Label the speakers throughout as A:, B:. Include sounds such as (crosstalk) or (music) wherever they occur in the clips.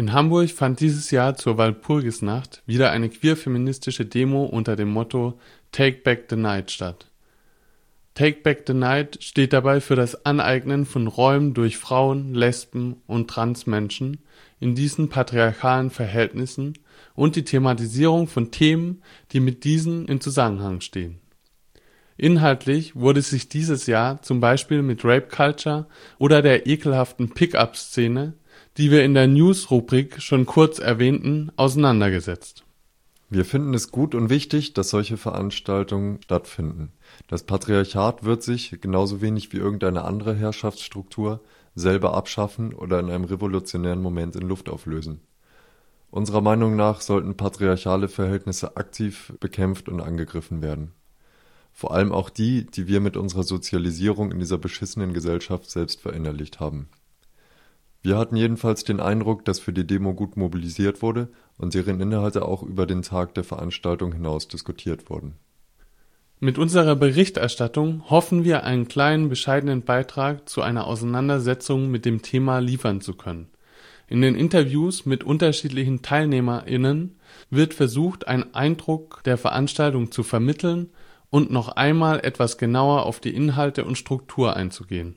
A: In Hamburg fand dieses Jahr zur Walpurgisnacht wieder eine queer-feministische Demo unter dem Motto Take Back the Night statt. Take Back the Night steht dabei für das Aneignen von Räumen durch Frauen, Lesben und Transmenschen in diesen patriarchalen Verhältnissen und die Thematisierung von Themen, die mit diesen in Zusammenhang stehen. Inhaltlich wurde sich dieses Jahr zum Beispiel mit Rape Culture oder der ekelhaften Pickup-Szene die wir in der News-Rubrik schon kurz erwähnten, auseinandergesetzt.
B: Wir finden es gut und wichtig, dass solche Veranstaltungen stattfinden. Das Patriarchat wird sich, genauso wenig wie irgendeine andere Herrschaftsstruktur, selber abschaffen oder in einem revolutionären Moment in Luft auflösen. Unserer Meinung nach sollten patriarchale Verhältnisse aktiv bekämpft und angegriffen werden. Vor allem auch die, die wir mit unserer Sozialisierung in dieser beschissenen Gesellschaft selbst verinnerlicht haben. Wir hatten jedenfalls den Eindruck, dass für die Demo gut mobilisiert wurde und deren Inhalte auch über den Tag der Veranstaltung hinaus diskutiert wurden.
A: Mit unserer Berichterstattung hoffen wir, einen kleinen bescheidenen Beitrag zu einer Auseinandersetzung mit dem Thema liefern zu können. In den Interviews mit unterschiedlichen TeilnehmerInnen wird versucht, einen Eindruck der Veranstaltung zu vermitteln und noch einmal etwas genauer auf die Inhalte und Struktur einzugehen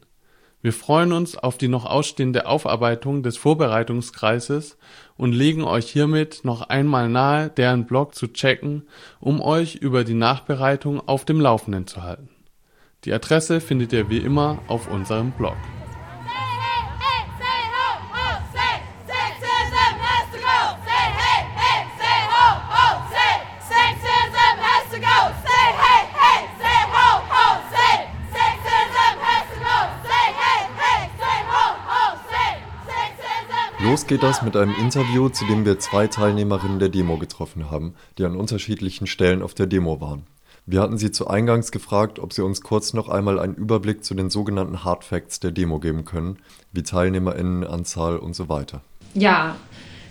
A: wir freuen uns auf die noch ausstehende Aufarbeitung des Vorbereitungskreises und legen euch hiermit noch einmal nahe, deren Blog zu checken, um euch über die Nachbereitung auf dem Laufenden zu halten. Die Adresse findet ihr wie immer auf unserem Blog
B: Los geht das mit einem Interview, zu dem wir zwei Teilnehmerinnen der Demo getroffen haben, die an unterschiedlichen Stellen auf der Demo waren. Wir hatten sie zu Eingangs gefragt, ob sie uns kurz noch einmal einen Überblick zu den sogenannten Hard Facts der Demo geben können, wie Teilnehmerinnenanzahl und so weiter.
C: Ja,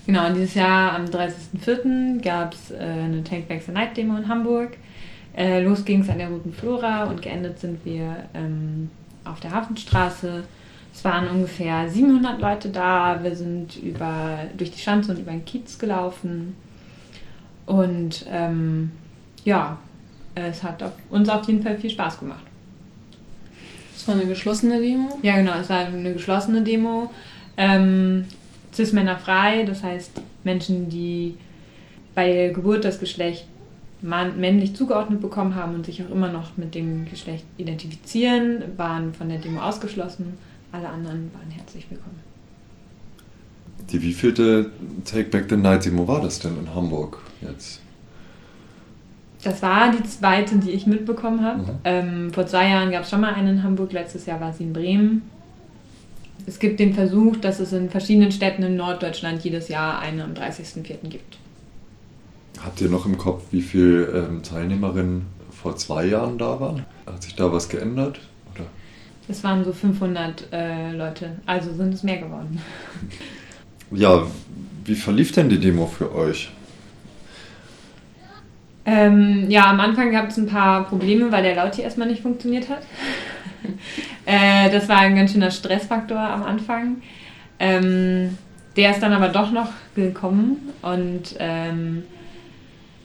C: genau. Dieses Jahr am 30.04. gab es äh, eine Take Back the Night Demo in Hamburg. Äh, los ging es an der Roten Flora und geendet sind wir ähm, auf der Hafenstraße es waren ungefähr 700 Leute da. Wir sind über, durch die Schanze und über den Kiez gelaufen. Und ähm, ja, es hat auf, uns auf jeden Fall viel Spaß gemacht.
D: Es war eine geschlossene Demo?
C: Ja, genau, es war eine geschlossene Demo. Ähm, Cis-Männer frei, das heißt Menschen, die bei der Geburt das Geschlecht männlich zugeordnet bekommen haben und sich auch immer noch mit dem Geschlecht identifizieren, waren von der Demo ausgeschlossen. Alle anderen waren herzlich willkommen.
B: Die wievielte Take Back the Night Demo war das denn in Hamburg jetzt?
C: Das war die zweite, die ich mitbekommen habe. Mhm. Ähm, vor zwei Jahren gab es schon mal eine in Hamburg, letztes Jahr war sie in Bremen. Es gibt den Versuch, dass es in verschiedenen Städten in Norddeutschland jedes Jahr eine am 30.04. gibt.
B: Habt ihr noch im Kopf, wie viele ähm, Teilnehmerinnen vor zwei Jahren da waren? Hat sich da was geändert?
C: Es waren so 500 äh, Leute, also sind es mehr geworden.
B: Ja, wie verlief denn die Demo für euch?
C: Ähm, ja, am Anfang gab es ein paar Probleme, weil der Laut hier erstmal nicht funktioniert hat. (laughs) äh, das war ein ganz schöner Stressfaktor am Anfang. Ähm, der ist dann aber doch noch gekommen und ähm,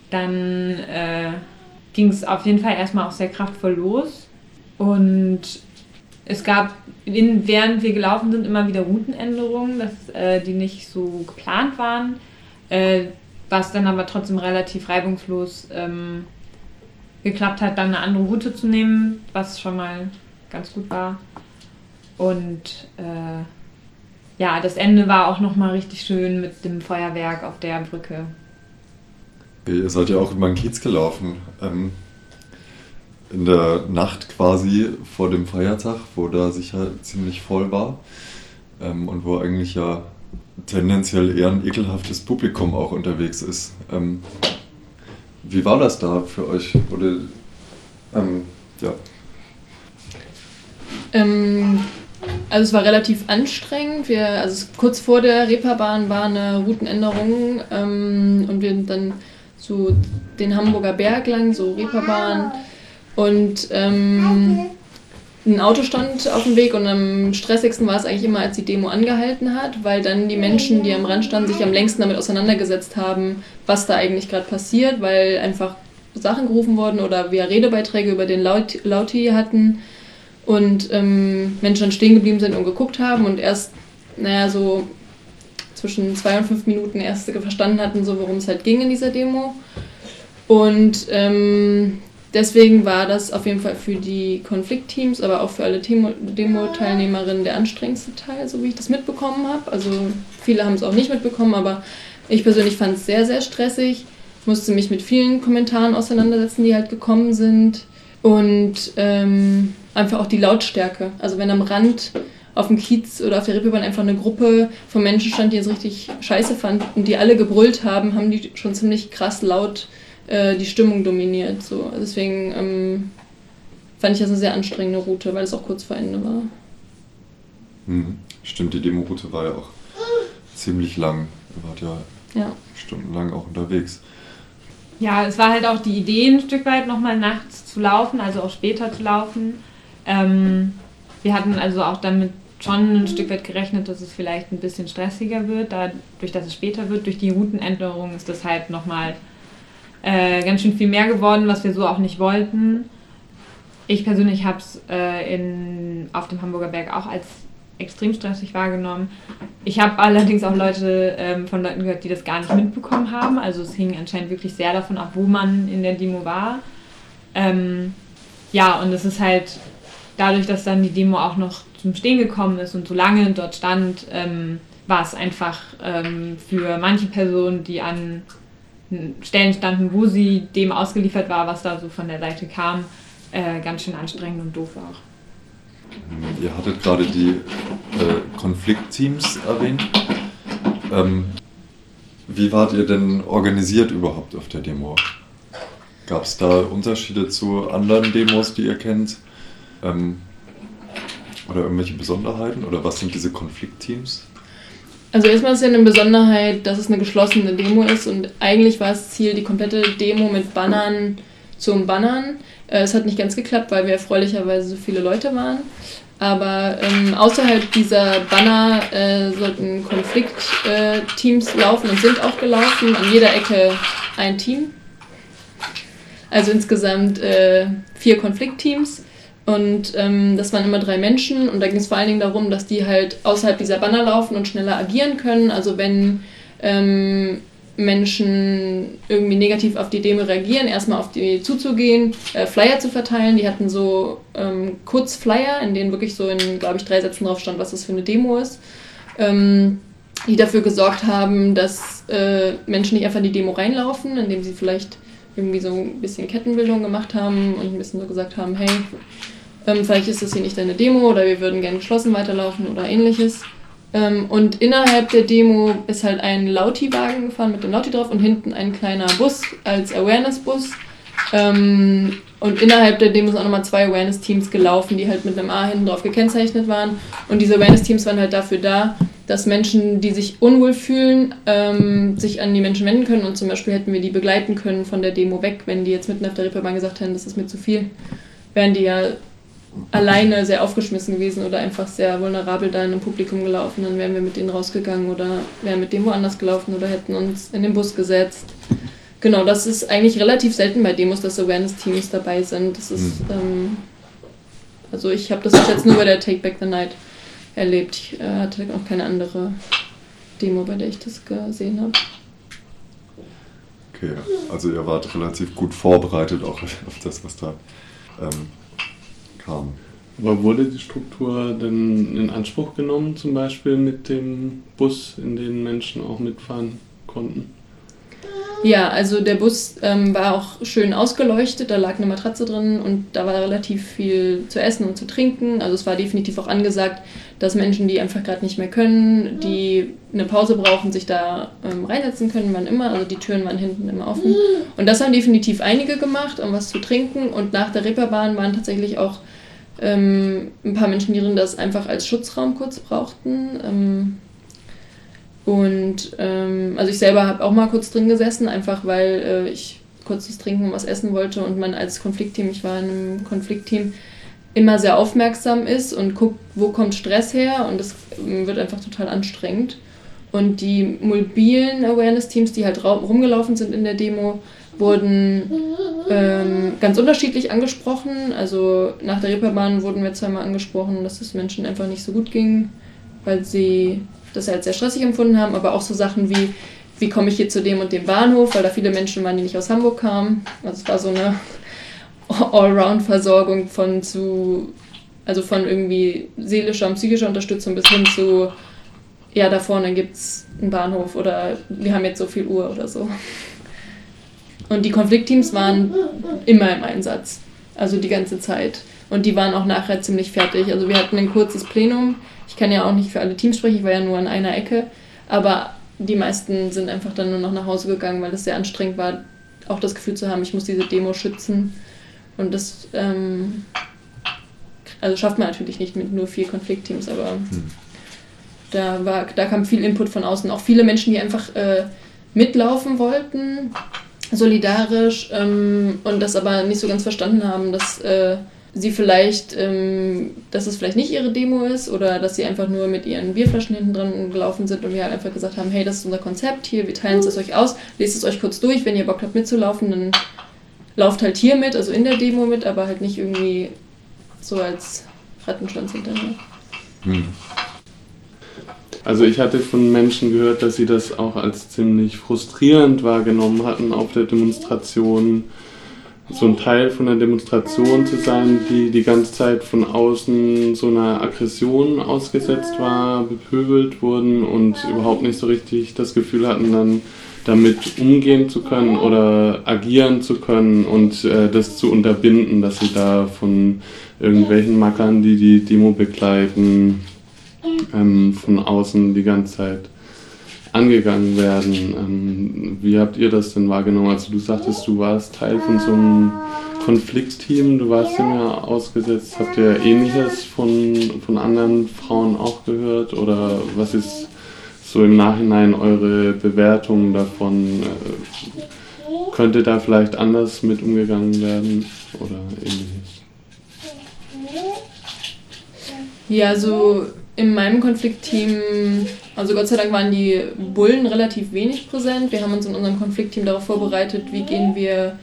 C: dann äh, ging es auf jeden Fall erstmal auch sehr kraftvoll los. Und es gab, in, während wir gelaufen sind, immer wieder Routenänderungen, dass, äh, die nicht so geplant waren, äh, was dann aber trotzdem relativ reibungslos ähm, geklappt hat, dann eine andere Route zu nehmen, was schon mal ganz gut war. Und äh, ja, das Ende war auch nochmal richtig schön mit dem Feuerwerk auf der Brücke.
B: Ihr seid ja auch über den Kiez gelaufen. Ähm, in der Nacht quasi vor dem Feiertag, wo da sicher ziemlich voll war ähm, und wo eigentlich ja tendenziell eher ein ekelhaftes Publikum auch unterwegs ist. Ähm, wie war das da für euch? Oder, ähm, ja.
D: Ähm, also es war relativ anstrengend. Wir, also kurz vor der Reeperbahn war eine Routenänderung ähm, und wir sind dann so den Hamburger Berg lang, so Reeperbahn. Und ähm, ein Auto stand auf dem Weg und am stressigsten war es eigentlich immer, als die Demo angehalten hat, weil dann die Menschen, die am Rand standen, sich am längsten damit auseinandergesetzt haben, was da eigentlich gerade passiert, weil einfach Sachen gerufen wurden oder wir Redebeiträge über den Laut Lauti hatten und ähm, Menschen dann stehen geblieben sind und geguckt haben und erst, naja, so zwischen zwei und fünf Minuten erst verstanden hatten, so worum es halt ging in dieser Demo. Und ähm, deswegen war das auf jeden Fall für die Konfliktteams, aber auch für alle Demo-Teilnehmerinnen der anstrengendste Teil, so wie ich das mitbekommen habe. Also viele haben es auch nicht mitbekommen, aber ich persönlich fand es sehr, sehr stressig. Ich musste mich mit vielen Kommentaren auseinandersetzen, die halt gekommen sind. Und ähm, einfach auch die Lautstärke. Also wenn am Rand auf dem Kiez oder auf der Rippebahn einfach eine Gruppe von Menschen stand, die es richtig scheiße fanden und die alle gebrüllt haben, haben die schon ziemlich krass laut die Stimmung dominiert. So. Deswegen ähm, fand ich das eine sehr anstrengende Route, weil es auch kurz vor Ende war.
B: Hm. Stimmt, die Demo-Route war ja auch ziemlich lang. Ihr wart ja, ja. stundenlang auch unterwegs.
C: Ja, es war halt auch die Idee, ein Stück weit nochmal nachts zu laufen, also auch später zu laufen. Ähm, wir hatten also auch damit schon ein Stück weit gerechnet, dass es vielleicht ein bisschen stressiger wird, dadurch, dass es später wird. Durch die Routenänderung ist das halt nochmal äh, ganz schön viel mehr geworden, was wir so auch nicht wollten. Ich persönlich habe es äh, auf dem Hamburger Berg auch als extrem stressig wahrgenommen. Ich habe allerdings auch Leute ähm, von Leuten gehört, die das gar nicht mitbekommen haben. Also es hing anscheinend wirklich sehr davon ab, wo man in der Demo war. Ähm, ja, und es ist halt dadurch, dass dann die Demo auch noch zum Stehen gekommen ist und so lange dort stand, ähm, war es einfach ähm, für manche Personen, die an Stellen standen, wo sie dem ausgeliefert war, was da so von der Seite kam, äh, ganz schön anstrengend und doof auch.
B: Ihr hattet gerade die äh, Konfliktteams erwähnt. Ähm, wie wart ihr denn organisiert überhaupt auf der Demo? Gab es da Unterschiede zu anderen Demos, die ihr kennt? Ähm, oder irgendwelche Besonderheiten? Oder was sind diese Konfliktteams?
D: Also erstmal ist ja eine Besonderheit, dass es eine geschlossene Demo ist und eigentlich war das Ziel, die komplette Demo mit Bannern zu umbannern. Äh, es hat nicht ganz geklappt, weil wir erfreulicherweise so viele Leute waren. Aber ähm, außerhalb dieser Banner äh, sollten Konfliktteams äh, laufen und sind auch gelaufen. An jeder Ecke ein Team. Also insgesamt äh, vier Konfliktteams. Und ähm, das waren immer drei Menschen und da ging es vor allen Dingen darum, dass die halt außerhalb dieser Banner laufen und schneller agieren können. Also wenn ähm, Menschen irgendwie negativ auf die Demo reagieren, erstmal auf die zuzugehen, äh, Flyer zu verteilen. Die hatten so ähm, Kurzflyer, in denen wirklich so in, glaube ich, drei Sätzen drauf stand, was das für eine Demo ist. Ähm, die dafür gesorgt haben, dass äh, Menschen nicht einfach in die Demo reinlaufen, indem sie vielleicht irgendwie so ein bisschen Kettenbildung gemacht haben und ein bisschen so gesagt haben, hey, ähm, vielleicht ist das hier nicht deine Demo oder wir würden gerne geschlossen weiterlaufen oder ähnliches. Ähm, und innerhalb der Demo ist halt ein Lauti-Wagen gefahren mit dem Lauti drauf und hinten ein kleiner Bus als Awareness-Bus. Ähm, und innerhalb der Demo sind auch nochmal zwei Awareness-Teams gelaufen, die halt mit einem A hinten drauf gekennzeichnet waren. Und diese Awareness-Teams waren halt dafür da, dass Menschen, die sich unwohl fühlen, ähm, sich an die Menschen wenden können. Und zum Beispiel hätten wir die begleiten können von der Demo weg, wenn die jetzt mitten auf der Reeperbahn gesagt hätten, das ist mir zu viel. Wären die ja alleine sehr aufgeschmissen gewesen oder einfach sehr vulnerabel da in einem Publikum gelaufen, dann wären wir mit denen rausgegangen oder wären mit dem woanders gelaufen oder hätten uns in den Bus gesetzt. Genau, das ist eigentlich relativ selten bei Demos, dass Awareness-Teams dabei sind. Das ist, mhm. ähm, also ich habe das jetzt nur bei der Take Back the Night erlebt. Ich äh, hatte auch keine andere Demo, bei der ich das gesehen habe.
B: Okay, also ihr wart relativ gut vorbereitet auch auf das, was da ähm, haben.
A: Aber wurde die Struktur denn in Anspruch genommen, zum Beispiel mit dem Bus, in den Menschen auch mitfahren konnten?
D: Ja, also der Bus ähm, war auch schön ausgeleuchtet, da lag eine Matratze drin und da war relativ viel zu essen und zu trinken. Also es war definitiv auch angesagt, dass Menschen, die einfach gerade nicht mehr können, die eine Pause brauchen, sich da ähm, reinsetzen können, wann immer. Also die Türen waren hinten immer offen. Und das haben definitiv einige gemacht, um was zu trinken. Und nach der Reeperbahn waren tatsächlich auch ähm, ein paar Menschen, die das einfach als Schutzraum kurz brauchten. Ähm, und ähm, also ich selber habe auch mal kurz drin gesessen, einfach weil äh, ich kurz was trinken und was essen wollte und man als Konfliktteam, ich war in einem Konfliktteam, immer sehr aufmerksam ist und guckt, wo kommt Stress her und es wird einfach total anstrengend. Und die mobilen Awareness-Teams, die halt rumgelaufen sind in der Demo, wurden ähm, ganz unterschiedlich angesprochen. Also nach der Reeperbahn wurden wir zweimal angesprochen, dass es Menschen einfach nicht so gut ging, weil sie das halt sehr stressig empfunden haben, aber auch so Sachen wie, wie komme ich hier zu dem und dem Bahnhof, weil da viele Menschen waren, die nicht aus Hamburg kamen. Also es war so eine (laughs) Allround-Versorgung von zu, also von irgendwie seelischer und psychischer Unterstützung bis hin zu, ja, da vorne gibt es einen Bahnhof oder wir haben jetzt so viel Uhr oder so. Und die Konfliktteams waren immer im Einsatz, also die ganze Zeit. Und die waren auch nachher ziemlich fertig. Also wir hatten ein kurzes Plenum. Ich kann ja auch nicht für alle Teams sprechen, ich war ja nur an einer Ecke. Aber die meisten sind einfach dann nur noch nach Hause gegangen, weil es sehr anstrengend war, auch das Gefühl zu haben, ich muss diese Demo schützen. Und das ähm, also schafft man natürlich nicht mit nur vier Konfliktteams, aber hm. da, war, da kam viel Input von außen. Auch viele Menschen, die einfach äh, mitlaufen wollten, solidarisch ähm, und das aber nicht so ganz verstanden haben, dass äh, sie vielleicht, ähm, dass es vielleicht nicht ihre Demo ist oder dass sie einfach nur mit ihren Bierflaschen hinten dran gelaufen sind und wir halt einfach gesagt haben, hey, das ist unser Konzept, hier, wir teilen es euch aus, lest es euch kurz durch, wenn ihr Bock habt mitzulaufen, dann lauft halt hier mit, also in der Demo mit, aber halt nicht irgendwie so als Rattenschwanz hinterher. Hm.
A: Also ich hatte von Menschen gehört, dass sie das auch als ziemlich frustrierend wahrgenommen hatten auf der Demonstration, so ein Teil von der Demonstration zu sein, die die ganze Zeit von außen so einer Aggression ausgesetzt war, bepöbelt wurden und überhaupt nicht so richtig das Gefühl hatten, dann damit umgehen zu können oder agieren zu können und äh, das zu unterbinden, dass sie da von irgendwelchen Mackern, die die Demo begleiten, ähm, von außen die ganze Zeit angegangen werden. Ähm, wie habt ihr das denn wahrgenommen? Also du sagtest, du warst Teil von so einem Konfliktteam, du warst dem ja ausgesetzt. Habt ihr Ähnliches von, von anderen Frauen auch gehört? Oder was ist so im Nachhinein eure Bewertung davon? Äh, könnte da vielleicht anders mit umgegangen werden oder ähnliches?
D: Ja, so in meinem Konfliktteam, also Gott sei Dank waren die Bullen relativ wenig präsent. Wir haben uns in unserem Konfliktteam darauf vorbereitet, wie gehen wir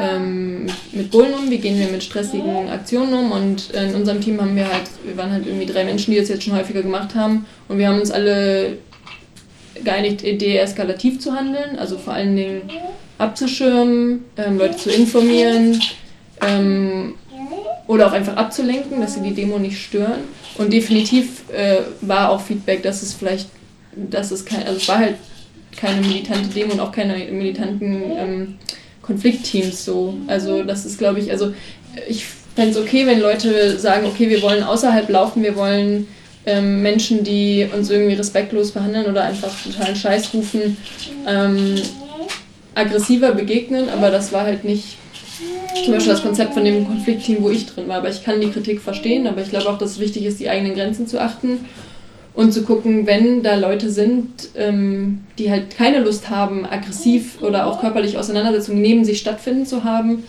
D: ähm, mit Bullen um, wie gehen wir mit stressigen Aktionen um. Und in unserem Team haben wir halt, wir waren halt irgendwie drei Menschen, die das jetzt schon häufiger gemacht haben. Und wir haben uns alle geeinigt, deeskalativ zu handeln, also vor allen Dingen abzuschirmen, ähm, Leute zu informieren ähm, oder auch einfach abzulenken, dass sie die Demo nicht stören. Und definitiv äh, war auch Feedback, dass es vielleicht, dass es kein, also es war halt keine militante Demo und auch keine militanten ähm, Konfliktteams so. Also das ist, glaube ich, also ich fände es okay, wenn Leute sagen, okay, wir wollen außerhalb laufen, wir wollen ähm, Menschen, die uns irgendwie respektlos behandeln oder einfach totalen Scheiß rufen, ähm, aggressiver begegnen, aber das war halt nicht zum Beispiel das Konzept von dem Konfliktteam, wo ich drin war. Aber ich kann die Kritik verstehen, aber ich glaube auch, dass es wichtig ist, die eigenen Grenzen zu achten und zu gucken, wenn da Leute sind, ähm, die halt keine Lust haben, aggressiv oder auch körperlich Auseinandersetzungen neben sich stattfinden zu haben,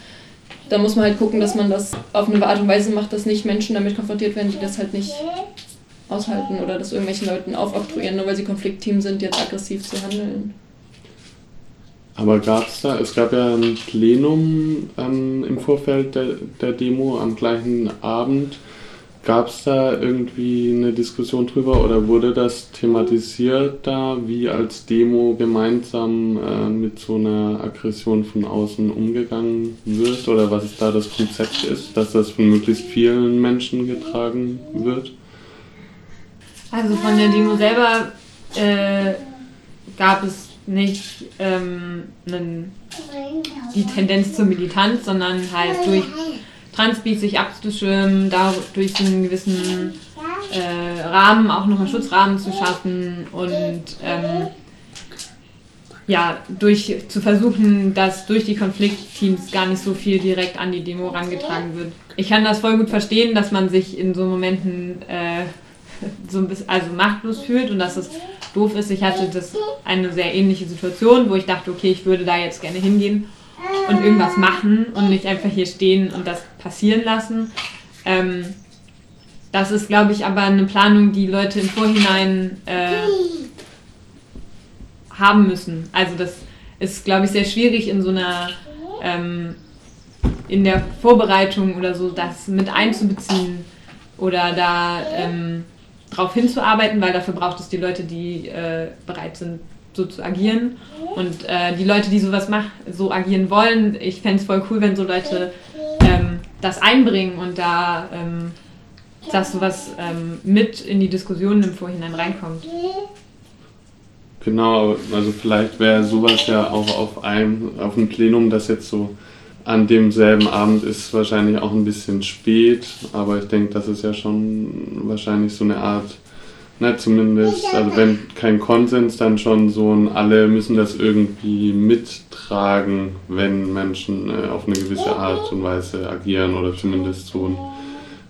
D: dann muss man halt gucken, dass man das auf eine Art und Weise macht, dass nicht Menschen damit konfrontiert werden, die das halt nicht aushalten oder das irgendwelchen Leuten aufoktroyieren, nur weil sie Konfliktteam sind, jetzt aggressiv zu handeln.
A: Aber gab es da, es gab ja ein Plenum ähm, im Vorfeld der, der Demo am gleichen Abend. Gab es da irgendwie eine Diskussion drüber oder wurde das thematisiert da, wie als Demo gemeinsam äh, mit so einer Aggression von außen umgegangen wird oder was da das Konzept ist, dass das von möglichst vielen Menschen getragen wird?
C: Also von der Demo selber äh, gab es nicht ähm, einen, die Tendenz zur Militanz, sondern halt durch Transbeat sich abzuschirmen, dadurch einen gewissen äh, Rahmen, auch noch einen Schutzrahmen zu schaffen und ähm, ja, durch zu versuchen, dass durch die Konfliktteams gar nicht so viel direkt an die Demo rangetragen wird. Ich kann das voll gut verstehen, dass man sich in so Momenten äh, (laughs) so ein bisschen also machtlos fühlt und dass es doof ist. Ich hatte das eine sehr ähnliche Situation, wo ich dachte, okay, ich würde da jetzt gerne hingehen und irgendwas machen und nicht einfach hier stehen und das passieren lassen. Ähm, das ist, glaube ich, aber eine Planung, die Leute im Vorhinein äh, haben müssen. Also das ist, glaube ich, sehr schwierig in so einer ähm, in der Vorbereitung oder so das mit einzubeziehen oder da ähm, drauf hinzuarbeiten, weil dafür braucht es die Leute, die äh, bereit sind, so zu agieren. Und äh, die Leute, die sowas mach, so agieren wollen, ich fände es voll cool, wenn so Leute ähm, das einbringen und da ähm, dass sowas ähm, mit in die Diskussionen im Vorhinein reinkommt.
A: Genau, also vielleicht wäre sowas ja auch auf einem, auf einem Plenum, das jetzt so an demselben Abend ist, wahrscheinlich auch ein bisschen spät, aber ich denke, das ist ja schon wahrscheinlich so eine Art, ne, zumindest, also wenn kein Konsens, dann schon so ein, alle müssen das irgendwie mittragen, wenn Menschen äh, auf eine gewisse Art und Weise agieren oder zumindest so ein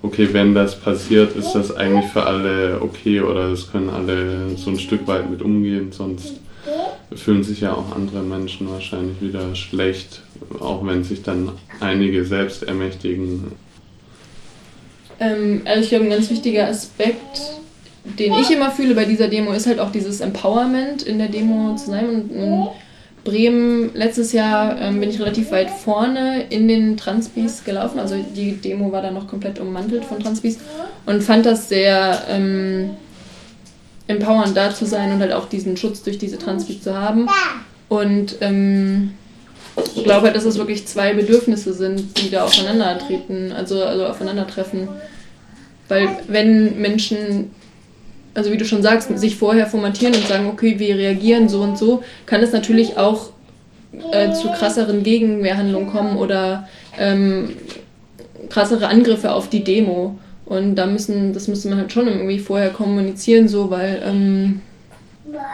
A: okay, wenn das passiert, ist das eigentlich für alle okay oder es können alle so ein Stück weit mit umgehen, sonst fühlen sich ja auch andere Menschen wahrscheinlich wieder schlecht, auch wenn sich dann einige selbst ermächtigen.
D: Ähm, also ich glaube, ein ganz wichtiger Aspekt, den ich immer fühle bei dieser Demo, ist halt auch dieses Empowerment in der Demo zu sein und, und Bremen letztes Jahr ähm, bin ich relativ weit vorne in den Transbis gelaufen. Also die Demo war dann noch komplett ummantelt von Transbis und fand das sehr ähm, empowernd da zu sein und halt auch diesen Schutz durch diese Transbis zu haben. Und ähm, ich glaube halt, dass es wirklich zwei Bedürfnisse sind, die da aufeinandertreten, also, also aufeinandertreffen. Weil wenn Menschen also wie du schon sagst, sich vorher formatieren und sagen, okay, wir reagieren so und so, kann es natürlich auch äh, zu krasseren Gegenwehrhandlungen kommen oder ähm, krassere Angriffe auf die Demo. Und da müssen, das müsste man halt schon irgendwie vorher kommunizieren, so, weil, ähm,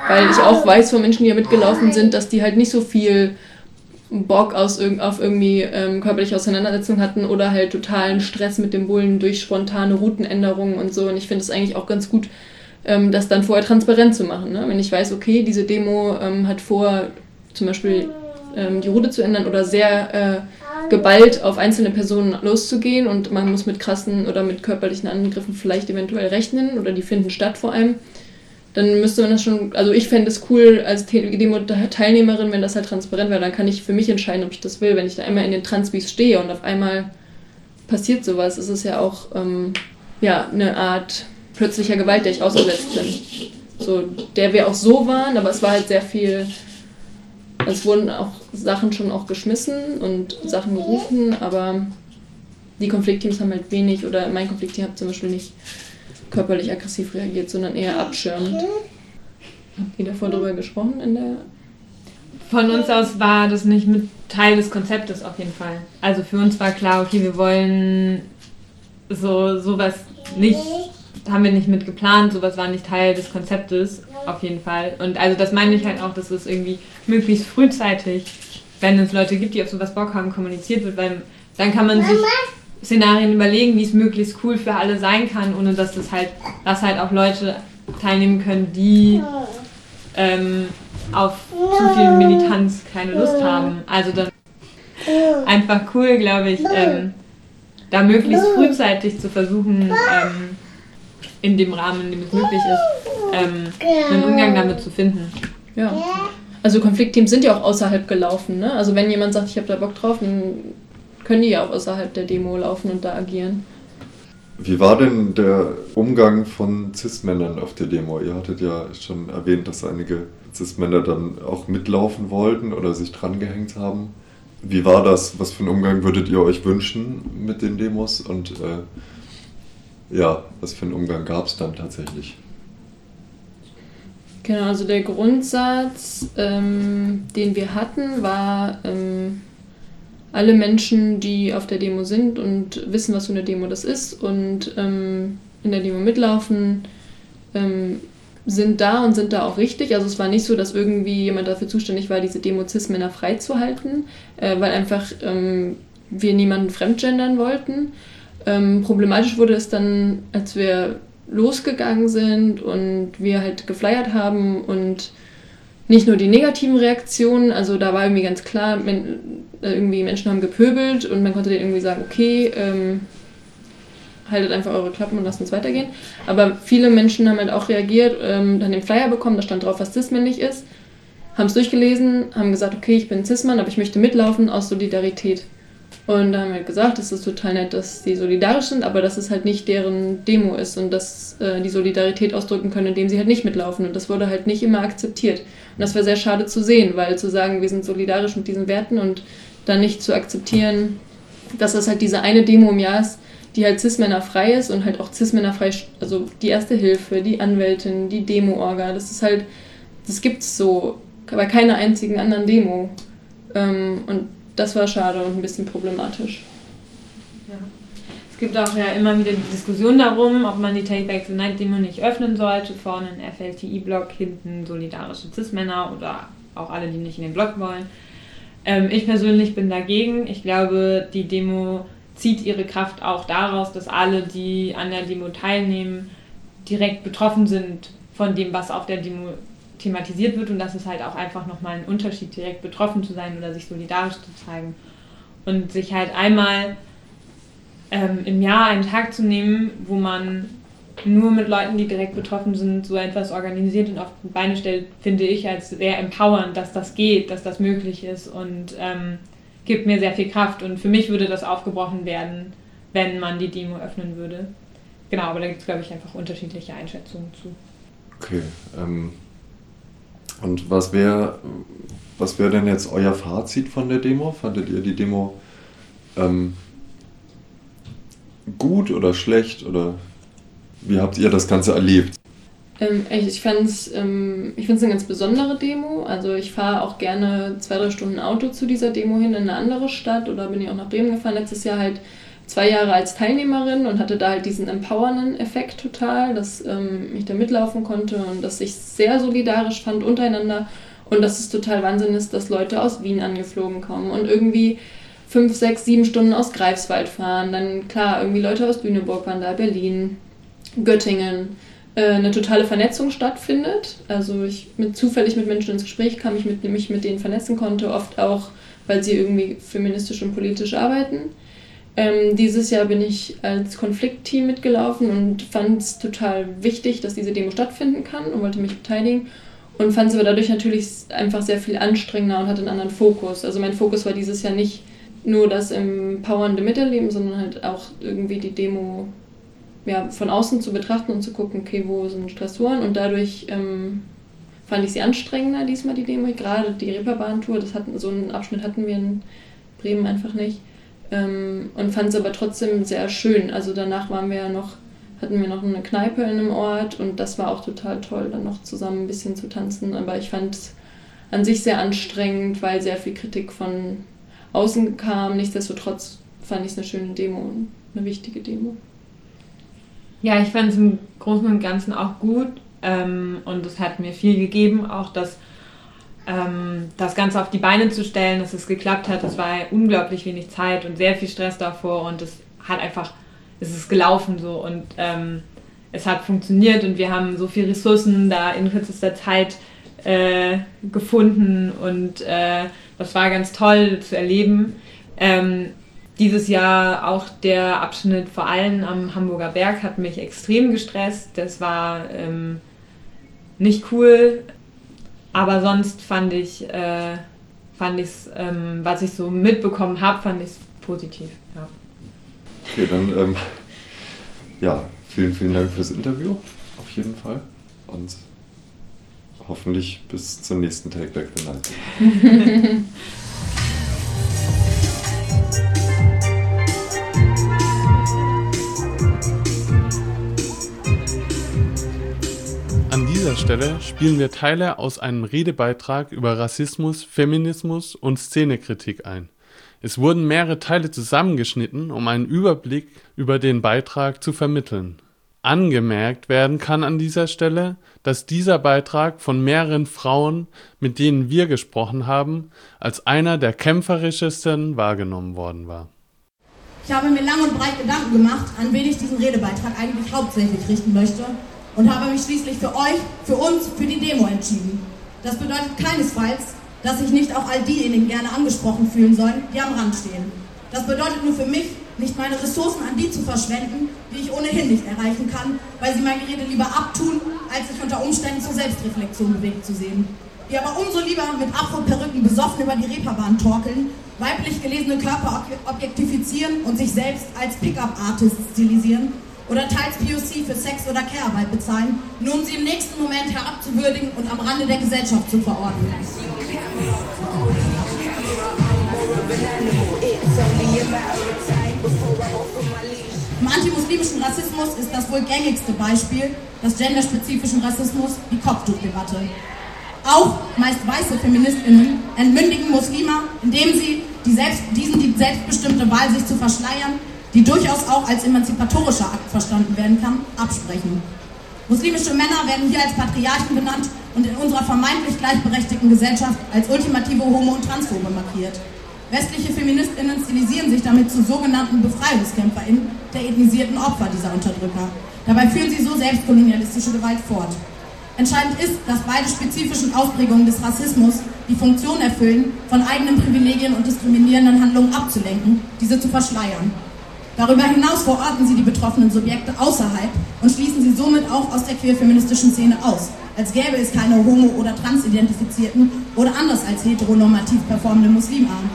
D: weil ich auch weiß von Menschen, die ja mitgelaufen sind, dass die halt nicht so viel Bock aus, auf irgendwie ähm, körperliche Auseinandersetzung hatten oder halt totalen Stress mit dem Bullen durch spontane Routenänderungen und so. Und ich finde es eigentlich auch ganz gut, ähm, das dann vorher transparent zu machen. Ne? Wenn ich weiß, okay, diese Demo ähm, hat vor, zum Beispiel ähm, die Route zu ändern oder sehr äh, geballt auf einzelne Personen loszugehen und man muss mit krassen oder mit körperlichen Angriffen vielleicht eventuell rechnen oder die finden statt vor allem, dann müsste man das schon, also ich fände es cool als Demo-Teilnehmerin, wenn das halt transparent wäre, dann kann ich für mich entscheiden, ob ich das will. Wenn ich da einmal in den Transbis stehe und auf einmal passiert sowas, ist es ja auch ähm, ja, eine Art plötzlicher Gewalt, der ich ausgesetzt bin. So, der wir auch so waren, aber es war halt sehr viel. Es wurden auch Sachen schon auch geschmissen und Sachen gerufen, aber die Konfliktteams haben halt wenig, oder mein Konfliktteam hat zum Beispiel nicht körperlich aggressiv reagiert, sondern eher abschirmend. Habt ihr davor drüber gesprochen in der.
C: Von uns aus war das nicht mit Teil des Konzeptes auf jeden Fall. Also für uns war klar, okay, wir wollen so sowas nicht haben wir nicht mit geplant, sowas war nicht Teil des Konzeptes, auf jeden Fall. Und also das meine ich halt auch, dass es irgendwie möglichst frühzeitig, wenn es Leute gibt, die auf sowas Bock haben, kommuniziert wird, weil dann kann man sich Szenarien überlegen, wie es möglichst cool für alle sein kann, ohne dass das halt, dass halt auch Leute teilnehmen können, die ähm, auf zu viel Militanz keine Lust haben. Also dann einfach cool, glaube ich, ähm, da möglichst frühzeitig zu versuchen, ähm, in dem Rahmen, in dem es möglich ist, ähm, einen Umgang damit zu finden.
D: Ja. Also Konfliktteams sind ja auch außerhalb gelaufen. Ne? Also wenn jemand sagt, ich habe da Bock drauf, dann können die ja auch außerhalb der Demo laufen und da agieren.
B: Wie war denn der Umgang von Cis-Männern auf der Demo? Ihr hattet ja schon erwähnt, dass einige Cis-Männer dann auch mitlaufen wollten oder sich drangehängt haben. Wie war das? Was für einen Umgang würdet ihr euch wünschen mit den Demos? Und äh, ja, was für einen Umgang gab es dann tatsächlich?
D: Genau, also der Grundsatz, ähm, den wir hatten, war, ähm, alle Menschen, die auf der Demo sind und wissen, was für eine Demo das ist und ähm, in der Demo mitlaufen, ähm, sind da und sind da auch richtig. Also es war nicht so, dass irgendwie jemand dafür zuständig war, diese Demo Cis-Männer freizuhalten, äh, weil einfach ähm, wir niemanden fremdgendern wollten. Ähm, problematisch wurde es dann, als wir losgegangen sind und wir halt geflyert haben und nicht nur die negativen Reaktionen, also da war irgendwie ganz klar, men, irgendwie Menschen haben gepöbelt und man konnte denen irgendwie sagen, okay, ähm, haltet einfach eure Klappen und lasst uns weitergehen. Aber viele Menschen haben halt auch reagiert, ähm, dann den Flyer bekommen, da stand drauf, was cis-männlich ist, haben es durchgelesen, haben gesagt, okay, ich bin cis-Mann, aber ich möchte mitlaufen aus Solidarität. Und da haben wir gesagt, es ist total nett, dass sie solidarisch sind, aber dass es halt nicht deren Demo ist und dass äh, die Solidarität ausdrücken können, indem sie halt nicht mitlaufen. Und das wurde halt nicht immer akzeptiert. Und das war sehr schade zu sehen, weil zu sagen, wir sind solidarisch mit diesen Werten und dann nicht zu akzeptieren, dass das halt diese eine Demo im Jahr ist, die halt Cis-Männer frei ist und halt auch Cis-Männer frei, also die Erste Hilfe, die Anwältin, die Demo-Orga, das ist halt, das gibt's so bei keiner einzigen anderen Demo. Ähm, und das war schade und ein bisschen problematisch.
C: Ja. Es gibt auch ja immer wieder die Diskussion darum, ob man die Take Back the Night Demo nicht öffnen sollte. Vorne ein FLTI-Block, hinten solidarische Cis-Männer oder auch alle, die nicht in den Block wollen. Ähm, ich persönlich bin dagegen. Ich glaube, die Demo zieht ihre Kraft auch daraus, dass alle, die an der Demo teilnehmen, direkt betroffen sind von dem, was auf der Demo thematisiert wird und das ist halt auch einfach nochmal ein Unterschied, direkt betroffen zu sein oder sich solidarisch zu zeigen. Und sich halt einmal ähm, im Jahr einen Tag zu nehmen, wo man nur mit Leuten, die direkt betroffen sind, so etwas organisiert und auf die Beine stellt, finde ich als sehr empowernd, dass das geht, dass das möglich ist und ähm, gibt mir sehr viel Kraft. Und für mich würde das aufgebrochen werden, wenn man die Demo öffnen würde. Genau, aber da gibt es, glaube ich, einfach unterschiedliche Einschätzungen zu.
B: Okay, ähm, und was wäre was wär denn jetzt euer Fazit von der Demo? Fandet ihr die Demo ähm, gut oder schlecht oder wie habt ihr das Ganze erlebt?
D: Ähm, ich fand es ähm, eine ganz besondere Demo. Also ich fahre auch gerne zwei, drei Stunden Auto zu dieser Demo hin in eine andere Stadt oder bin ich auch nach Bremen gefahren. Letztes Jahr halt zwei Jahre als Teilnehmerin und hatte da halt diesen empowernden Effekt total, dass ähm, ich da mitlaufen konnte und dass ich sehr solidarisch fand untereinander und dass es total Wahnsinn ist, dass Leute aus Wien angeflogen kommen und irgendwie fünf, sechs, sieben Stunden aus Greifswald fahren. Dann klar, irgendwie Leute aus Lüneburg waren da, Berlin, Göttingen. Äh, eine totale Vernetzung stattfindet. Also ich mit zufällig mit Menschen ins Gespräch kam, ich mit, mich mit denen vernetzen konnte, oft auch, weil sie irgendwie feministisch und politisch arbeiten. Ähm, dieses Jahr bin ich als Konfliktteam mitgelaufen und fand es total wichtig, dass diese Demo stattfinden kann und wollte mich beteiligen. Und fand es aber dadurch natürlich einfach sehr viel anstrengender und hatte einen anderen Fokus. Also mein Fokus war dieses Jahr nicht nur das empowernde Miterleben, sondern halt auch irgendwie die Demo ja, von außen zu betrachten und zu gucken, okay, wo sind Stressoren. Und dadurch ähm, fand ich sie anstrengender diesmal, die Demo. Gerade die Reeperbahn-Tour, so einen Abschnitt hatten wir in Bremen einfach nicht. Ähm, und fand es aber trotzdem sehr schön. Also danach waren wir ja noch, hatten wir noch eine Kneipe in einem Ort und das war auch total toll, dann noch zusammen ein bisschen zu tanzen. Aber ich fand es an sich sehr anstrengend, weil sehr viel Kritik von außen kam. Nichtsdestotrotz fand ich es eine schöne Demo eine wichtige Demo.
C: Ja, ich fand es im Großen und Ganzen auch gut ähm, und es hat mir viel gegeben, auch dass ähm, das Ganze auf die Beine zu stellen, dass es geklappt hat. Es war unglaublich wenig Zeit und sehr viel Stress davor und es hat einfach, es ist gelaufen so und ähm, es hat funktioniert und wir haben so viele Ressourcen da in kürzester Zeit äh, gefunden und äh, das war ganz toll zu erleben. Ähm, dieses Jahr auch der Abschnitt vor allem am Hamburger Berg hat mich extrem gestresst. Das war ähm, nicht cool. Aber sonst fand ich, äh, fand ich ähm, was ich so mitbekommen habe, fand ich es positiv. Ja.
B: Okay, dann ähm, ja, vielen, vielen Dank fürs Interview, auf jeden Fall. Und hoffentlich bis zum nächsten Take Back the Night. (laughs)
A: dieser Stelle spielen wir Teile aus einem Redebeitrag über Rassismus, Feminismus und Szenekritik ein. Es wurden mehrere Teile zusammengeschnitten, um einen Überblick über den Beitrag zu vermitteln. Angemerkt werden kann an dieser Stelle, dass dieser Beitrag von mehreren Frauen, mit denen wir gesprochen haben, als einer der kämpferischsten wahrgenommen worden war.
E: Ich habe mir lang und breit Gedanken gemacht, an wen ich diesen Redebeitrag eigentlich hauptsächlich richten möchte und habe mich schließlich für euch, für uns, für die Demo entschieden. Das bedeutet keinesfalls, dass sich nicht auch all diejenigen gerne angesprochen fühlen sollen, die am Rand stehen. Das bedeutet nur für mich, nicht meine Ressourcen an die zu verschwenden, die ich ohnehin nicht erreichen kann, weil sie mein Gerede lieber abtun, als sich unter Umständen zur Selbstreflexion bewegt zu sehen. Die aber umso lieber mit Afro-Perücken besoffen über die Reeperbahn torkeln, weiblich gelesene Körper objektifizieren und sich selbst als Pickup-Artist stilisieren oder teils POC für Sex- oder Care-Arbeit bezahlen, nur um sie im nächsten Moment herabzuwürdigen und am Rande der Gesellschaft zu verorten. Im antimuslimischen Rassismus ist das wohl gängigste Beispiel des genderspezifischen Rassismus die Kopftuchdebatte. Auch meist weiße Feministinnen entmündigen Muslime, indem sie die selbst, diesen die selbstbestimmte Wahl, sich zu verschleiern, die durchaus auch als emanzipatorischer Akt verstanden werden kann, absprechen. Muslimische Männer werden hier als Patriarchen benannt und in unserer vermeintlich gleichberechtigten Gesellschaft als ultimative Homo- und Transphobe markiert. Westliche Feministinnen stilisieren sich damit zu sogenannten BefreiungskämpferInnen der ethnisierten Opfer dieser Unterdrücker. Dabei führen sie so selbstkolonialistische Gewalt fort. Entscheidend ist, dass beide spezifischen Ausprägungen des Rassismus die Funktion erfüllen, von eigenen Privilegien und diskriminierenden Handlungen abzulenken, diese zu verschleiern. Darüber hinaus verorten sie die betroffenen Subjekte außerhalb und schließen sie somit auch aus der queerfeministischen Szene aus, als gäbe es keine homo- oder transidentifizierten oder anders als heteronormativ performende Muslimarmen.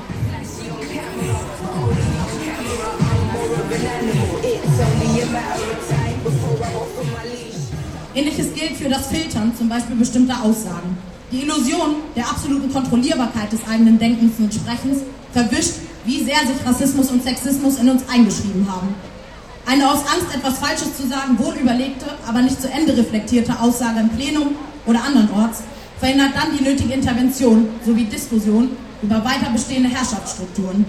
E: Ähnliches gilt für das Filtern zum Beispiel bestimmter Aussagen. Die Illusion der absoluten Kontrollierbarkeit des eigenen Denkens und Sprechens verwischt, wie sehr sich Rassismus und Sexismus in uns eingeschrieben haben. Eine aus Angst, etwas Falsches zu sagen, wohl überlegte, aber nicht zu Ende reflektierte Aussage im Plenum oder andernorts verhindert dann die nötige Intervention sowie Diskussion über weiter bestehende Herrschaftsstrukturen.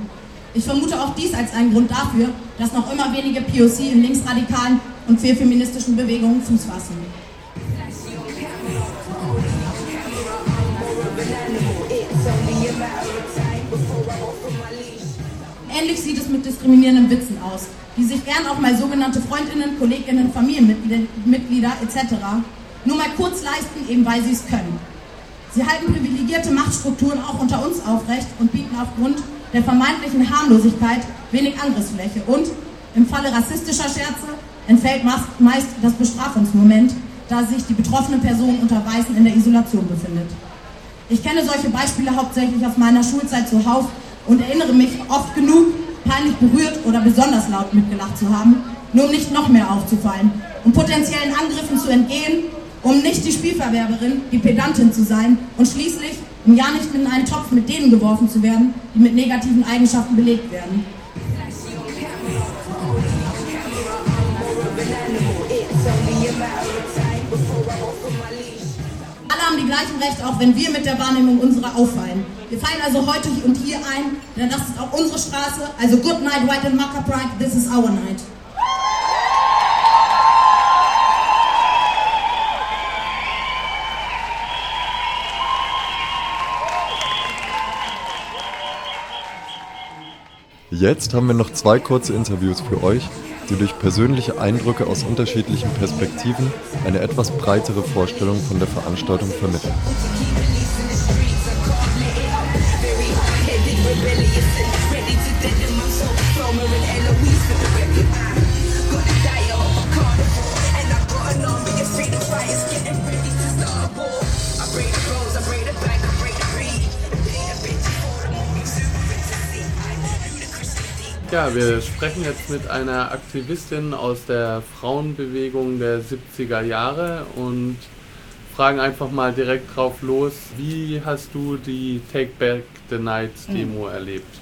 E: Ich vermute auch dies als einen Grund dafür, dass noch immer wenige POC in linksradikalen und queerfeministischen Bewegungen Fuß fassen. Ähnlich sieht es mit diskriminierenden Witzen aus, die sich gern auch mal sogenannte Freundinnen, Kolleginnen, Familienmitglieder etc. nur mal kurz leisten, eben weil sie es können. Sie halten privilegierte Machtstrukturen auch unter uns aufrecht und bieten aufgrund der vermeintlichen Harmlosigkeit wenig Angriffsfläche und im Falle rassistischer Scherze entfällt meist das Bestrafungsmoment, da sich die betroffene Person unter Weißen in der Isolation befindet. Ich kenne solche Beispiele hauptsächlich aus meiner Schulzeit zuhauf und erinnere mich oft genug, peinlich berührt oder besonders laut mitgelacht zu haben, nur um nicht noch mehr aufzufallen, um potenziellen Angriffen zu entgehen, um nicht die Spielverwerberin, die Pedantin zu sein und schließlich, um ja nicht in einen Topf mit denen geworfen zu werden, die mit negativen Eigenschaften belegt werden. Alle haben die gleichen Rechte, auch wenn wir mit der Wahrnehmung unserer auffallen. Wir fallen also heute und hier ein, denn das ist auch unsere Straße. Also good night, White and Maca Pride, this is our night.
B: Jetzt haben wir noch zwei kurze Interviews für euch, die durch persönliche Eindrücke aus unterschiedlichen Perspektiven eine etwas breitere Vorstellung von der Veranstaltung vermitteln.
A: Ja, wir sprechen jetzt mit einer Aktivistin aus der Frauenbewegung der 70er Jahre und fragen einfach mal direkt drauf los. Wie hast du die Take Back the Night Demo erlebt?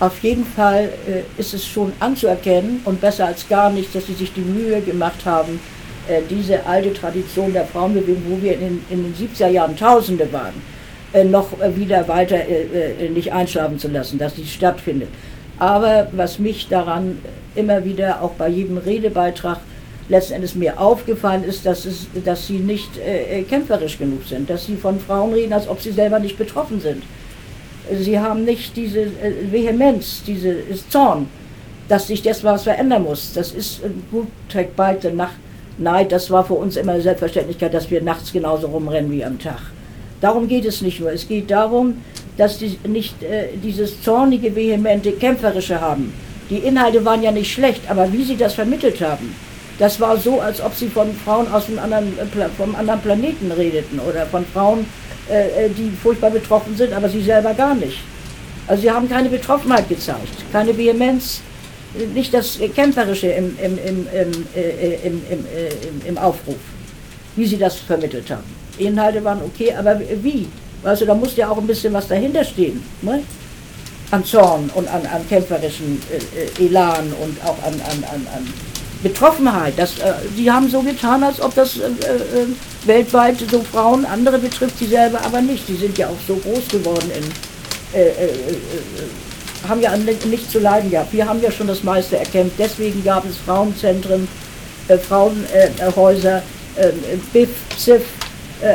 F: Auf jeden Fall äh, ist es schon anzuerkennen und besser als gar nicht, dass sie sich die Mühe gemacht haben, äh, diese alte Tradition der Frauenbewegung, wo wir in, in den 70er Jahren Tausende waren, äh, noch äh, wieder weiter äh, äh, nicht einschlafen zu lassen, dass sie stattfindet. Aber was mich daran immer wieder auch bei jedem Redebeitrag letzten Endes mir aufgefallen ist, dass, es, dass sie nicht äh, kämpferisch genug sind, dass sie von Frauen reden, als ob sie selber nicht betroffen sind. Sie haben nicht diese äh, Vehemenz, diese Zorn, dass sich das was verändern muss. Das ist äh, gut, Tag Bite, Nacht, Neid, das war für uns immer eine Selbstverständlichkeit, dass wir nachts genauso rumrennen wie am Tag. Darum geht es nicht nur. Es geht darum, dass die nicht äh, dieses zornige, vehemente, kämpferische haben. Die Inhalte waren ja nicht schlecht, aber wie sie das vermittelt haben, das war so, als ob sie von Frauen aus einem anderen, äh, vom anderen Planeten redeten oder von Frauen, äh, äh, die furchtbar betroffen sind, aber sie selber gar nicht. Also sie haben keine Betroffenheit gezeigt, keine Vehemenz, nicht das Kämpferische im, im, im, im, im, Aufruf, wie sie das vermittelt haben. Inhalte waren okay, aber wie? Also da musste ja auch ein bisschen was dahinter stehen. Ne? An Zorn und an, an kämpferischen äh, Elan und auch an, an, an, an Betroffenheit. Das, äh, die haben so getan, als ob das äh, äh, weltweit so Frauen, andere betrifft sie selber aber nicht. Sie sind ja auch so groß geworden in, äh, äh, äh, haben ja an nichts zu leiden gehabt. Wir haben ja schon das meiste erkämpft. Deswegen gab es Frauenzentren, Frauenhäuser, BIF, ZIF,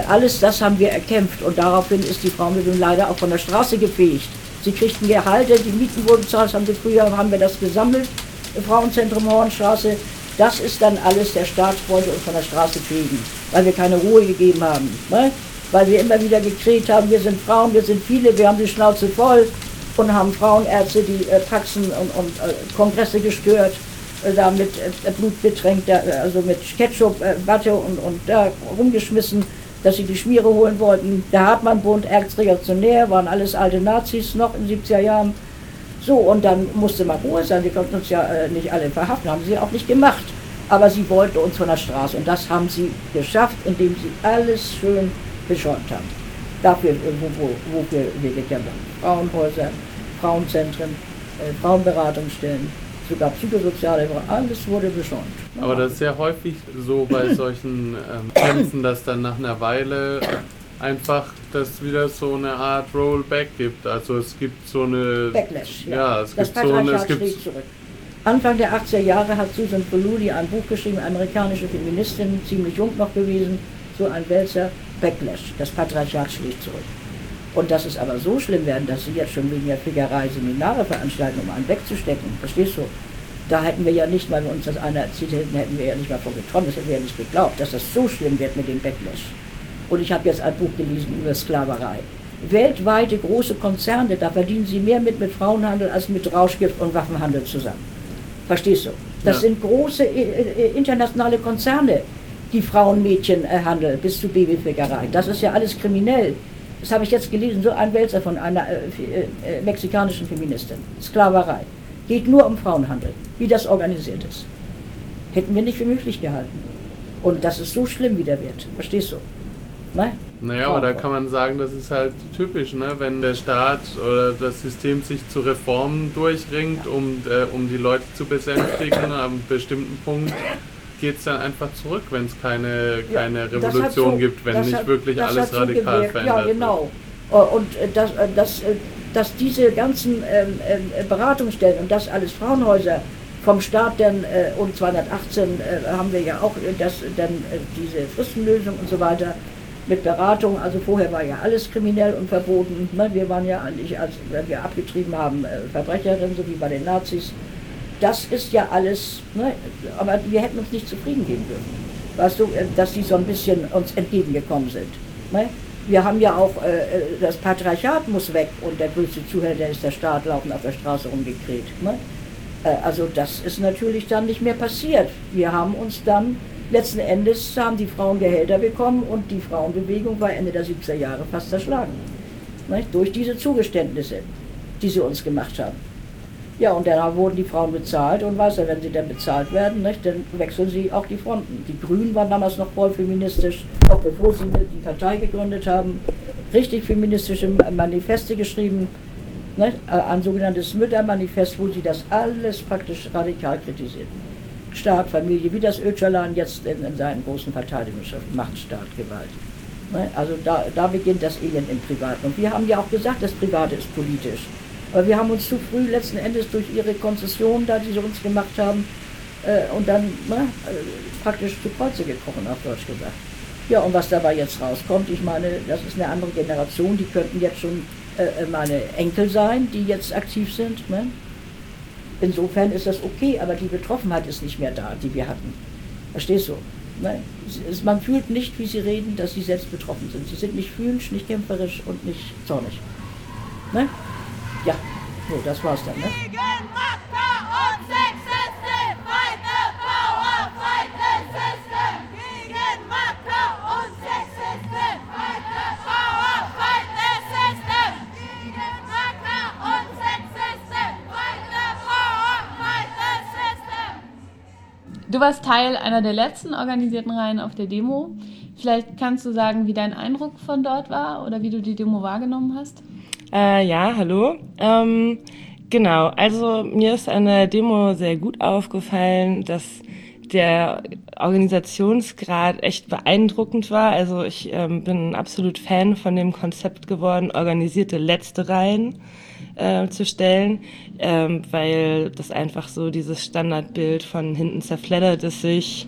F: alles das haben wir erkämpft. Und daraufhin ist die Frauenbewegung leider auch von der Straße gefegt. Sie kriegten Gehalte, die Mieten wurden bezahlt, haben sie früher, haben wir das gesammelt. Frauenzentrum Hornstraße, das ist dann alles der Staat wollte uns von der Straße kriegen, weil wir keine Ruhe gegeben haben. Ne? Weil wir immer wieder gekriegt haben, wir sind Frauen, wir sind viele, wir haben die Schnauze voll und haben Frauenärzte die äh, Praxen und, und äh, Kongresse gestört, äh, da mit äh, Blut betränkt, also mit Ketchup, äh, Watte und, und da rumgeschmissen, dass sie die Schmiere holen wollten. Der Hartmann-Bund, Erzreaktionär, waren alles alte Nazis noch in den 70er Jahren. So, und dann musste mal Ruhe sein. Die konnten uns ja äh, nicht alle verhaften, haben sie auch nicht gemacht. Aber sie wollten uns von der Straße und das haben sie geschafft, indem sie alles schön beschäumt haben. Dafür, äh, wo, wo, wofür wir gekämpft haben. Frauenhäuser, Frauenzentren, äh, Frauenberatungsstellen, sogar psychosoziale, alles wurde beschäumt.
A: Aber das ist ja häufig so bei (laughs) solchen ähm, Kämpfen, dass dann nach einer Weile einfach das wieder so eine Art Rollback gibt. Also es gibt so eine
F: Backlash.
A: Ja, ja es
F: das
A: gibt so eine. Es gibt
F: zurück. Anfang der 80er Jahre hat Susan Faludi ein Buch geschrieben, amerikanische Feministin, ziemlich jung noch gewesen, so ein Wälzer, Backlash. Das Patriarchat schlägt zurück. Und dass es aber so schlimm werden, dass sie jetzt schon wegen der Fickerei Seminare veranstalten, um einen wegzustecken. Verstehst du? Da hätten wir ja nicht, weil wir uns das einer erzählt hätten, hätten wir ja nicht mal von geträumt, das hätten wir ja nicht geglaubt, dass das so schlimm wird mit dem Backlash. Und ich habe jetzt ein Buch gelesen über Sklaverei. Weltweite große Konzerne, da verdienen sie mehr mit, mit Frauenhandel als mit Rauschgift und Waffenhandel zusammen. Verstehst du? Das ja. sind große äh, äh, internationale Konzerne, die Frauenmädchen äh, handeln, bis zu Babyfickerei. Das ist ja alles kriminell. Das habe ich jetzt gelesen, so ein Wälzer von einer äh, äh, mexikanischen Feministin. Sklaverei. Geht nur um Frauenhandel, wie das organisiert ist. Hätten wir nicht für möglich gehalten. Und dass es so schlimm wieder wird. Verstehst du?
A: Ne? Naja, aber da kann man sagen, das ist halt typisch, ne? wenn der Staat oder das System sich zu Reformen durchringt, um, äh, um die Leute zu besänftigen, einem bestimmten Punkt geht es dann einfach zurück, wenn es keine, keine ja, Revolution so, gibt, wenn nicht hat, wirklich alles radikal verändert
F: Ja, genau. Wird. Äh, und äh, dass, äh, dass, dass diese ganzen ähm, Beratungsstellen und das alles Frauenhäuser vom Staat dann und 218 haben wir ja auch das, dann diese Fristenlösung und so weiter mit Beratung. Also vorher war ja alles kriminell und verboten. Ne? Wir waren ja eigentlich, als wir abgetrieben haben, Verbrecherinnen, so wie bei den Nazis. Das ist ja alles, ne? aber wir hätten uns nicht zufrieden geben dürfen. Weißt du, äh, dass sie so ein bisschen uns entgegengekommen sind. Ne? Wir haben ja auch, äh, äh, das Patriarchat muss weg und der größte Zuhälter ist der Staat, laufen auf der Straße rumgekräht. Ne? Äh, also das ist natürlich dann nicht mehr passiert. Wir haben uns dann Letzten Endes haben die Frauen Gehälter bekommen und die Frauenbewegung war Ende der 70er Jahre fast zerschlagen. Nicht? Durch diese Zugeständnisse, die sie uns gemacht haben. Ja, und dann wurden die Frauen bezahlt und weißt du, wenn sie dann bezahlt werden, nicht, dann wechseln sie auch die Fronten. Die Grünen waren damals noch voll feministisch, auch bevor sie die Partei gegründet haben, richtig feministische Manifeste geschrieben, nicht, ein sogenanntes Müttermanifest, wo sie das alles praktisch radikal kritisierten. Staat, Familie, wie das Öcalan jetzt in, in seinen großen Verteidigungsschriften, Machtstaat, Gewalt. Ne? Also da, da beginnt das Elend im Privaten. Und wir haben ja auch gesagt, das Private ist politisch. Aber wir haben uns zu früh letzten Endes durch ihre Konzession, da die sie uns gemacht haben, äh, und dann ne, äh, praktisch zu Kreuze gekrochen, auf Deutsch gesagt. Ja, und was dabei jetzt rauskommt, ich meine, das ist eine andere Generation, die könnten jetzt schon äh, äh meine Enkel sein, die jetzt aktiv sind. Ne? Insofern ist das okay, aber die Betroffenheit ist nicht mehr da, die wir hatten. Verstehst du? Ne? Man fühlt nicht, wie sie reden, dass sie selbst betroffen sind. Sie sind nicht fühlend, nicht kämpferisch und nicht zornig. Ne? Ja, so, das war's dann. Ne?
G: Du warst Teil einer der letzten organisierten Reihen auf der Demo. Vielleicht kannst du sagen, wie dein Eindruck von dort war oder wie du die Demo wahrgenommen hast?
H: Äh, ja, hallo. Ähm, genau, also mir ist an der Demo sehr gut aufgefallen, dass der Organisationsgrad echt beeindruckend war. Also ich ähm, bin absolut Fan von dem Konzept geworden, organisierte letzte Reihen äh, zu stellen, ähm, weil das einfach so dieses Standardbild von hinten zerfleddert es sich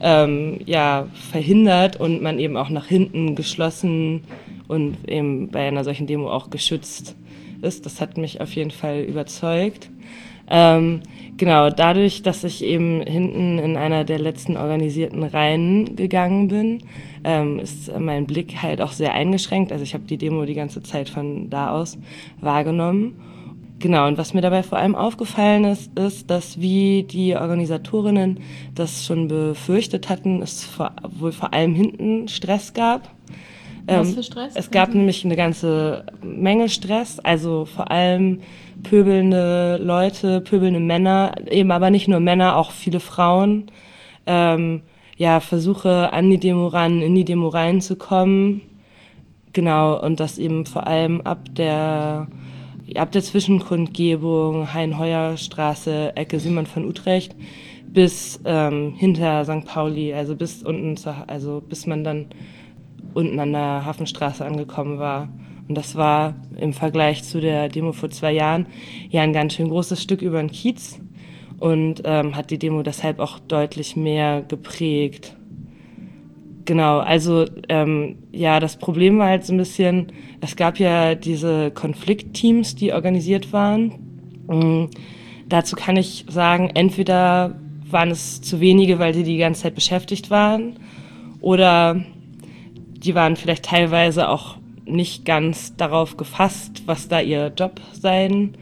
H: ähm, ja verhindert und man eben auch nach hinten geschlossen und eben bei einer solchen Demo auch geschützt ist. Das hat mich auf jeden Fall überzeugt. Ähm, genau, dadurch, dass ich eben hinten in einer der letzten organisierten Reihen gegangen bin, ähm, ist mein Blick halt auch sehr eingeschränkt. Also ich habe die Demo die ganze Zeit von da aus wahrgenommen. Genau, und was mir dabei vor allem aufgefallen ist, ist, dass wie die Organisatorinnen das schon befürchtet hatten, es vor, wohl vor allem hinten Stress gab.
G: Was ähm, für Stress?
H: Es gab mhm. nämlich eine ganze Menge Stress, also vor allem pöbelnde Leute, pöbelnde Männer, eben aber nicht nur Männer, auch viele Frauen. Ähm, ja, Versuche an die Demo ran, in die Demo reinzukommen. Genau, und das eben vor allem ab der, ab der Zwischenkundgebung, Hein-Heuer-Straße, Ecke Simon von Utrecht, bis ähm, hinter St. Pauli, also bis unten, zu, also bis man dann unten an der Hafenstraße angekommen war. Und das war im Vergleich zu der Demo vor zwei Jahren ja ein ganz schön großes Stück über den Kiez und ähm, hat die Demo deshalb auch deutlich mehr geprägt. Genau, also ähm, ja, das Problem war halt so ein bisschen, es gab ja diese Konfliktteams, die organisiert waren. Ähm, dazu kann ich sagen, entweder waren es zu wenige, weil sie die ganze Zeit beschäftigt waren, oder die waren vielleicht teilweise auch nicht ganz darauf gefasst, was da ihr Job sein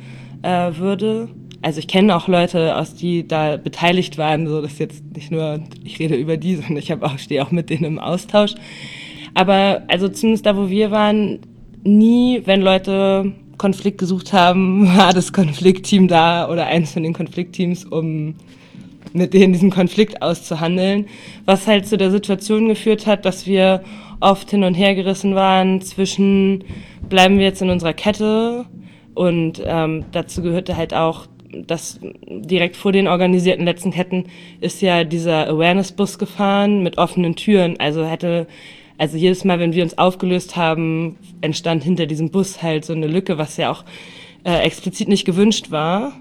H: äh, würde. Also ich kenne auch Leute, aus die da beteiligt waren, so dass jetzt nicht nur ich rede über die, (laughs) sondern ich habe auch stehe auch mit denen im Austausch. Aber also zumindest da, wo wir waren, nie, wenn Leute Konflikt gesucht haben, (laughs) war das Konfliktteam da oder eins von den Konfliktteams, um mit denen diesen Konflikt auszuhandeln, was halt zu der Situation geführt hat, dass wir oft hin und her gerissen waren zwischen, bleiben wir jetzt in unserer Kette und ähm, dazu gehörte halt auch, dass direkt vor den organisierten letzten Ketten ist ja dieser Awareness-Bus gefahren mit offenen Türen. Also hätte, also jedes Mal, wenn wir uns aufgelöst haben, entstand hinter diesem Bus halt so eine Lücke, was ja auch äh, explizit nicht gewünscht war.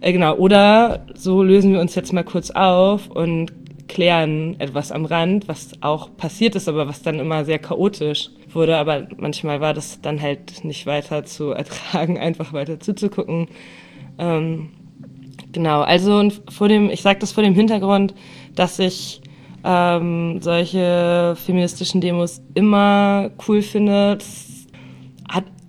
H: Äh, genau, oder so lösen wir uns jetzt mal kurz auf und klären etwas am Rand, was auch passiert ist, aber was dann immer sehr chaotisch wurde. Aber manchmal war das dann halt nicht weiter zu (laughs) ertragen, einfach weiter zuzugucken. Ähm, genau, also vor dem, ich sage das vor dem Hintergrund, dass ich ähm, solche feministischen Demos immer cool finde. Das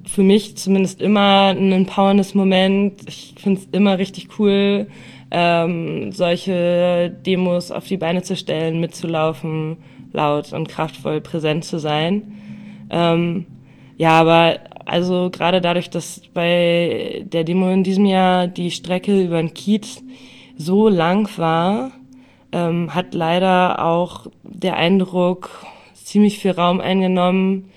H: für mich zumindest immer ein empowerndes Moment. Ich finde es immer richtig cool, ähm, solche Demos auf die Beine zu stellen, mitzulaufen, laut und kraftvoll präsent zu sein. Ähm, ja, aber also gerade dadurch, dass bei der Demo in diesem Jahr die Strecke über den Kiez so lang war, ähm, hat leider auch der Eindruck ziemlich viel Raum eingenommen,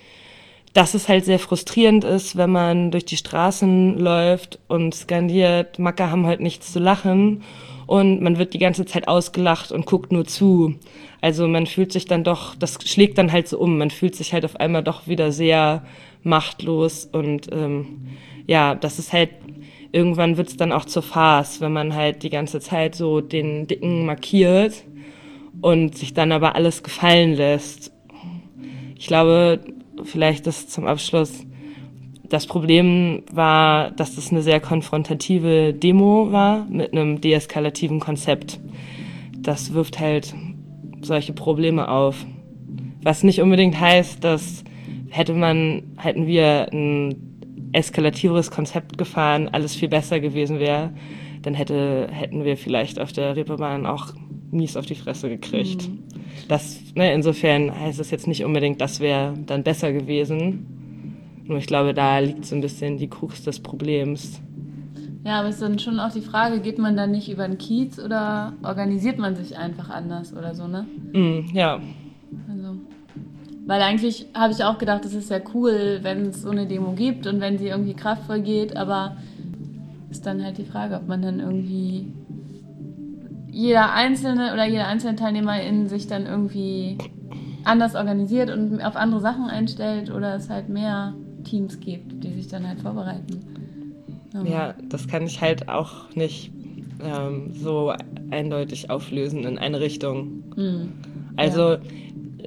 H: dass es halt sehr frustrierend ist, wenn man durch die Straßen läuft und skandiert, Macker haben halt nichts zu lachen und man wird die ganze Zeit ausgelacht und guckt nur zu. Also man fühlt sich dann doch, das schlägt dann halt so um, man fühlt sich halt auf einmal doch wieder sehr machtlos und ähm, ja, das ist halt, irgendwann wird's dann auch zur Farce, wenn man halt die ganze Zeit so den Dicken markiert und sich dann aber alles gefallen lässt. Ich glaube, vielleicht das zum Abschluss. Das Problem war, dass das eine sehr konfrontative Demo war mit einem deeskalativen Konzept. Das wirft halt solche Probleme auf. Was nicht unbedingt heißt, dass hätte man, hätten wir ein eskalativeres Konzept gefahren, alles viel besser gewesen wäre. dann hätte, hätten wir vielleicht auf der Reeperbahn auch mies auf die Fresse gekriegt. Mhm. Das, ne, insofern heißt es jetzt nicht unbedingt, das wäre dann besser gewesen. Nur ich glaube, da liegt so ein bisschen die Krux des Problems.
G: Ja, aber es ist dann schon auch die Frage, geht man dann nicht über den Kiez oder organisiert man sich einfach anders oder so, ne?
H: Mm, ja.
G: Also, weil eigentlich habe ich auch gedacht, es ist ja cool, wenn es so eine Demo gibt und wenn sie irgendwie kraftvoll geht, aber ist dann halt die Frage, ob man dann irgendwie jeder einzelne oder jeder einzelne Teilnehmer in sich dann irgendwie anders organisiert und auf andere Sachen einstellt oder es halt mehr Teams gibt, die sich dann halt vorbereiten.
H: Ja, ja das kann ich halt auch nicht ähm, so eindeutig auflösen in eine Richtung. Mhm. Also ja.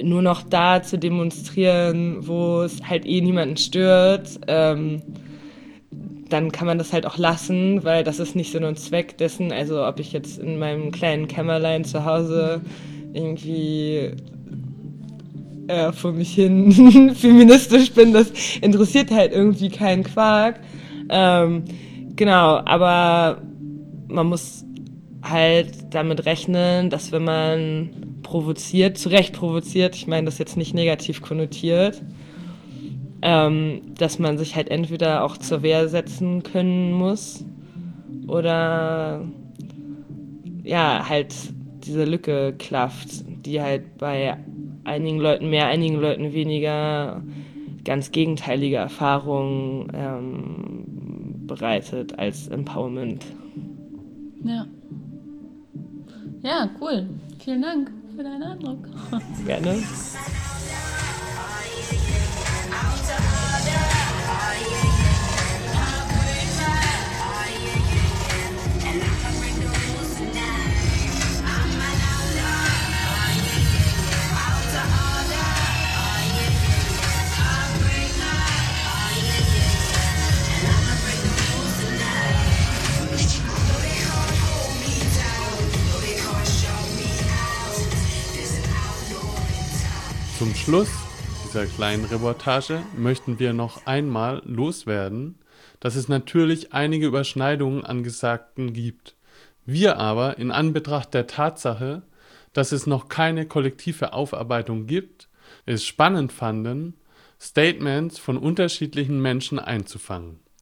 H: nur noch da zu demonstrieren, wo es halt eh niemanden stört. Ähm, dann kann man das halt auch lassen, weil das ist nicht Sinn und Zweck dessen. Also ob ich jetzt in meinem kleinen Kämmerlein zu Hause irgendwie äh, vor mich hin (laughs) feministisch bin, das interessiert halt irgendwie keinen Quark. Ähm, genau, aber man muss halt damit rechnen, dass wenn man provoziert, zu Recht provoziert, ich meine das jetzt nicht negativ konnotiert, ähm, dass man sich halt entweder auch zur Wehr setzen können muss oder ja, halt diese Lücke klafft, die halt bei einigen Leuten mehr, einigen Leuten weniger ganz gegenteilige Erfahrungen ähm, bereitet als Empowerment.
G: Ja. Ja, cool. Vielen Dank für deinen Eindruck.
H: Gerne. (laughs)
A: Schluss dieser kleinen Reportage möchten wir noch einmal loswerden, dass es natürlich einige Überschneidungen an Gesagten gibt. Wir aber in Anbetracht der Tatsache, dass es noch keine kollektive Aufarbeitung gibt, es spannend fanden, Statements von unterschiedlichen Menschen einzufangen.